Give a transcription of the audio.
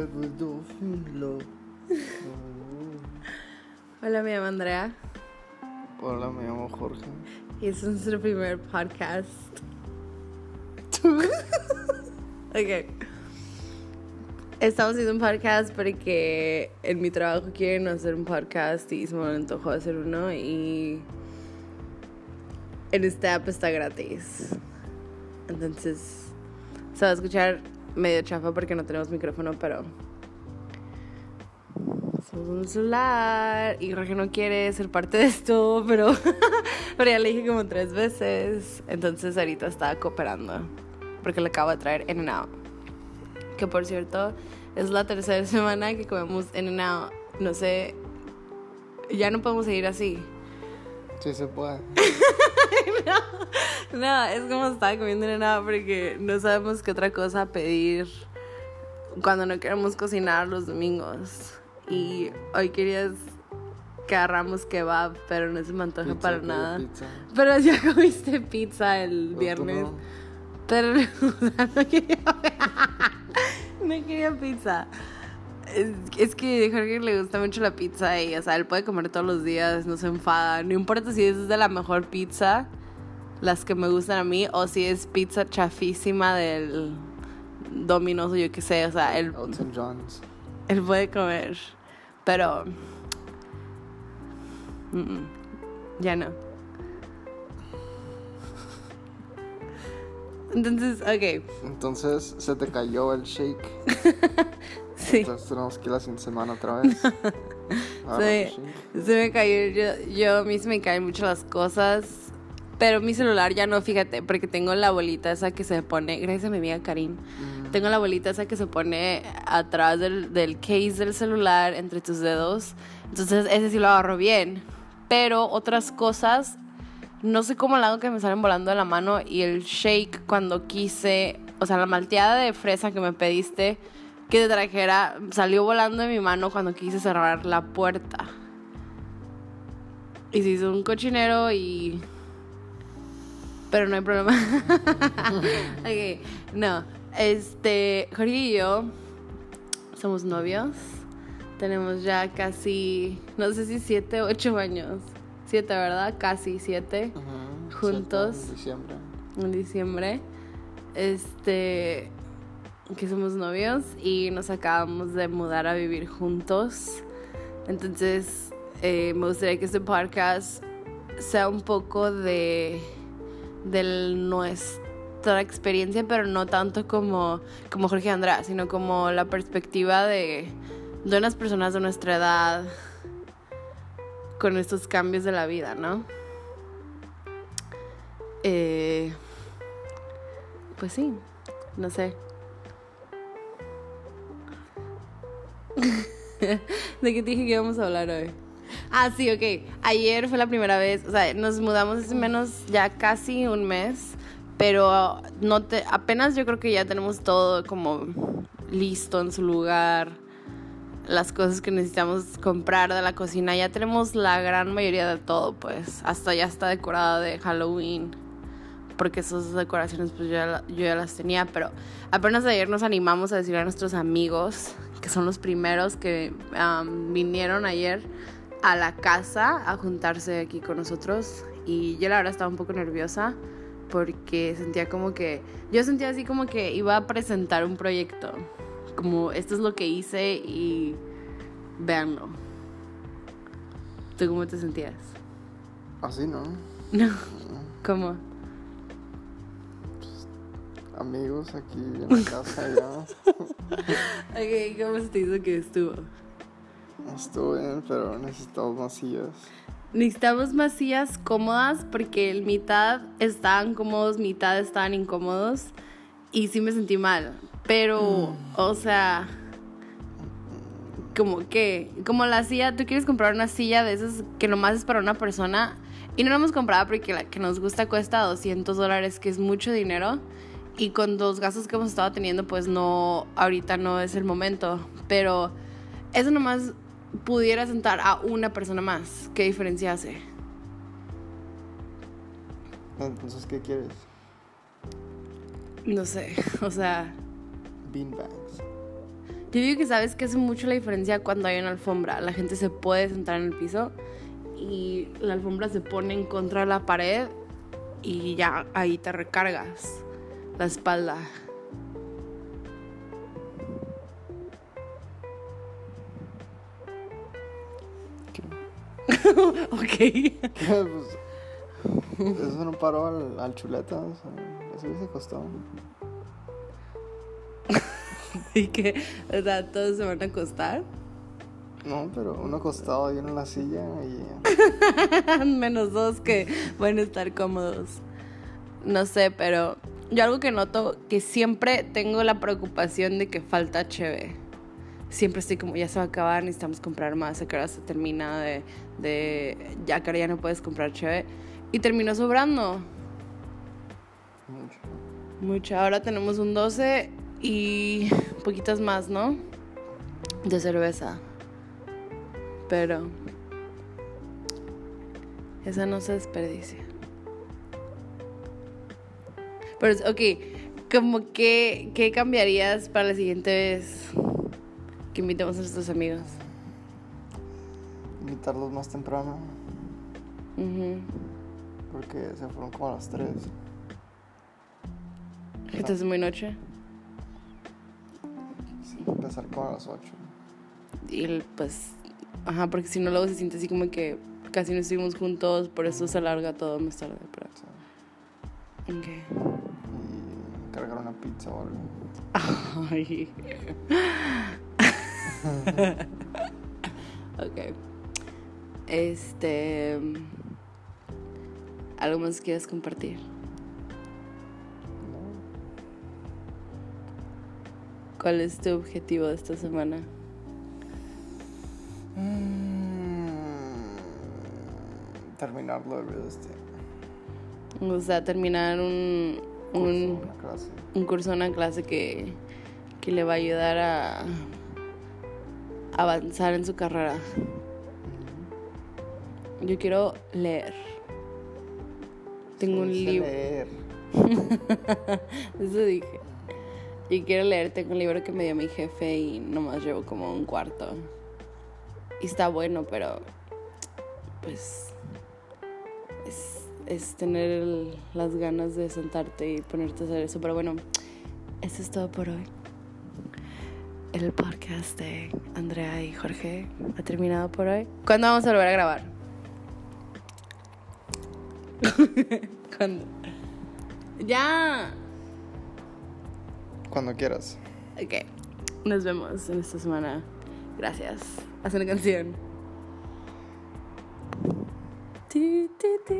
Hola, me llamo Andrea. Hola, me llamo Jorge. Y este es nuestro primer podcast. ok. Estamos haciendo un podcast porque en mi trabajo quieren hacer un podcast y se me antojó hacer uno y en este app está gratis. Entonces se va a escuchar medio chafa porque no tenemos micrófono, pero somos un celular y Jorge no quiere ser parte de esto, pero, pero ya le dije como tres veces. Entonces ahorita está cooperando porque le acabo de traer In and Out. Que por cierto, es la tercera semana que comemos In and Out. No sé, ya no podemos seguir así. Sí se puede. no, no, es como estaba comiendo Out porque no sabemos qué otra cosa pedir cuando no queremos cocinar los domingos. Y hoy querías que agarramos kebab, pero no se me antoja Pizza, para nada. pizza. Pero ya comiste pizza el viernes. no. Pero quería, no quería pizza. Es, que a Jorge le gusta mucho la pizza y, o sea, él puede comer todos los días, no se enfada. No importa si es de la mejor pizza, las que me gustan a mí, o si es pizza chafísima del Domino's o yo qué sé. O sea, él, Elton John's. él puede comer. Pero. mm, ya no. Entonces, ok. Entonces se te cayó el shake. Sí. Entonces tenemos que ir la siguiente semana otra vez. Agarra Se, shake. se me cayó. Yo, yo a mí se me caen mucho las cosas. Pero mi celular ya no, fíjate, porque tengo la bolita esa que se pone. Gracias a mi amiga Karim. Mm, Tengo la bolita esa que se pone atrás del, del case del celular, entre tus dedos. Entonces, ese sí lo agarro bien. Pero otras cosas, no sé cómo lo hago que me salen volando de la mano. Y el shake, cuando quise, o sea, la malteada de fresa que me pediste que te trajera, salió volando de mi mano cuando quise cerrar la puerta. Y se hizo un cochinero y. Pero no hay problema. ok, no. Este, Jorge y yo somos novios. Tenemos ya casi, no sé si siete o ocho años. Siete, ¿verdad? Casi siete Ujú, juntos. siete en diciembre. en diciembre. Este, que somos novios y nos acabamos de mudar a vivir juntos. Entonces, eh, me gustaría que este podcast sea un poco de, de nuestra experiencia, pero no tanto como, como Jorge y Andrea, sino como la perspectiva de, de unas personas de nuestra edad con estos cambios de la vida, ¿no? Eh, pues sí, no sé. ¿De qué te dije que íbamos a hablar hoy? Ah, sí, ok. Ayer fue la primera vez, o sea, nos mudamos hace menos ya casi un mes, pero no te, apenas yo creo que ya tenemos todo como listo en su lugar, las cosas que necesitamos comprar de la cocina, ya tenemos la gran mayoría de todo, pues, hasta ya está decorada de Halloween porque esas decoraciones pues yo ya, yo ya las tenía, pero apenas ayer nos animamos a decirle a nuestros amigos, que son los primeros que am, vinieron ayer a la casa a juntarse aquí con nosotros y yo la verdad estaba un poco nerviosa porque sentía como que, yo sentía así como que iba a presentar un proyecto, como esto es lo que hice y véanlo. ¿Tú cómo te sentías? Así, ¿no? No, ¿cómo? Amigos aquí en la casa ya. Ok, ¿cómo se te hizo que estuvo? Estuvo bien, pero necesitamos más sillas. Necesitamos más sillas cómodas porque el mitad estaban cómodos, mitad estaban incómodos y sí me sentí mal. Pero, o sea, como que, como la silla, tú quieres comprar una silla de esas que nomás es para una persona y no la hemos comprado porque la que nos gusta cuesta 200 dólares, que es mucho dinero. Y con los gastos que hemos estado teniendo, pues no, ahorita no es el momento. Pero eso nomás pudiera sentar a una persona más. ¿Qué diferencia hace? Entonces, ¿qué quieres? No sé, o sea, Beanbags. Yo digo que sabes que hace mucho la diferencia cuando hay una alfombra. La gente se puede sentar en el piso y la alfombra se pone en contra de la pared y ya ahí te recargas la espalda. ok. pues, eso no paró al, al chuleta. O sea, eso hubiese costado. y que, o sea, todos se van a acostar. No, pero uno acostado ahí en la silla y. Menos dos que van a estar cómodos. No sé, pero yo algo que noto que siempre tengo la preocupación de que falta cheve. Siempre estoy como, ya se va a acabar, necesitamos comprar más, a qué hora se termina de, de ya que ahora ya no puedes comprar cheve. Y terminó sobrando. Mucho. Mucho. Ahora tenemos un 12 y poquitas más, ¿no? De cerveza. Pero esa no se desperdicia. Pero, ok, como que, ¿qué cambiarías para la siguiente vez que invitemos a nuestros amigos? Invitarlos más temprano. Ujú. Porque se fueron como a las 3. Esto es muy noche. Sí, empezar como a las 8. Y el, pues, ajá, porque si no luego se siente así como que casi no estuvimos juntos, por eso se alarga todo más tarde. Pero, ok. Y cargar una pizza o algo. Ay. ok. Este. ¿Algo más quieres compartir? ¿Cuál es tu objetivo de esta semana? Mm, terminarlo de real estate. O sea, terminar un, un, Curso, una clase. un curso, una clase que, que le va a ayudar a avanzar en su carrera. Yo quiero leer. Tengo un Sí, libro. leer. Eso dije. Y quiero leer, tengo un libro que me dio mi jefe y nomás llevo como un cuarto. Y está bueno, pero pues es, es tener el- las ganas de sentarte y ponerte a hacer eso. Pero bueno, eso es todo por hoy. El podcast de Andrea y Jorge ha terminado por hoy. ¿Cuándo vamos a volver a grabar? ¿Cuándo? Ya. Cuando quieras. Ok. Nos vemos en esta semana. Gracias. Haz una canción. Ti, ti, ti.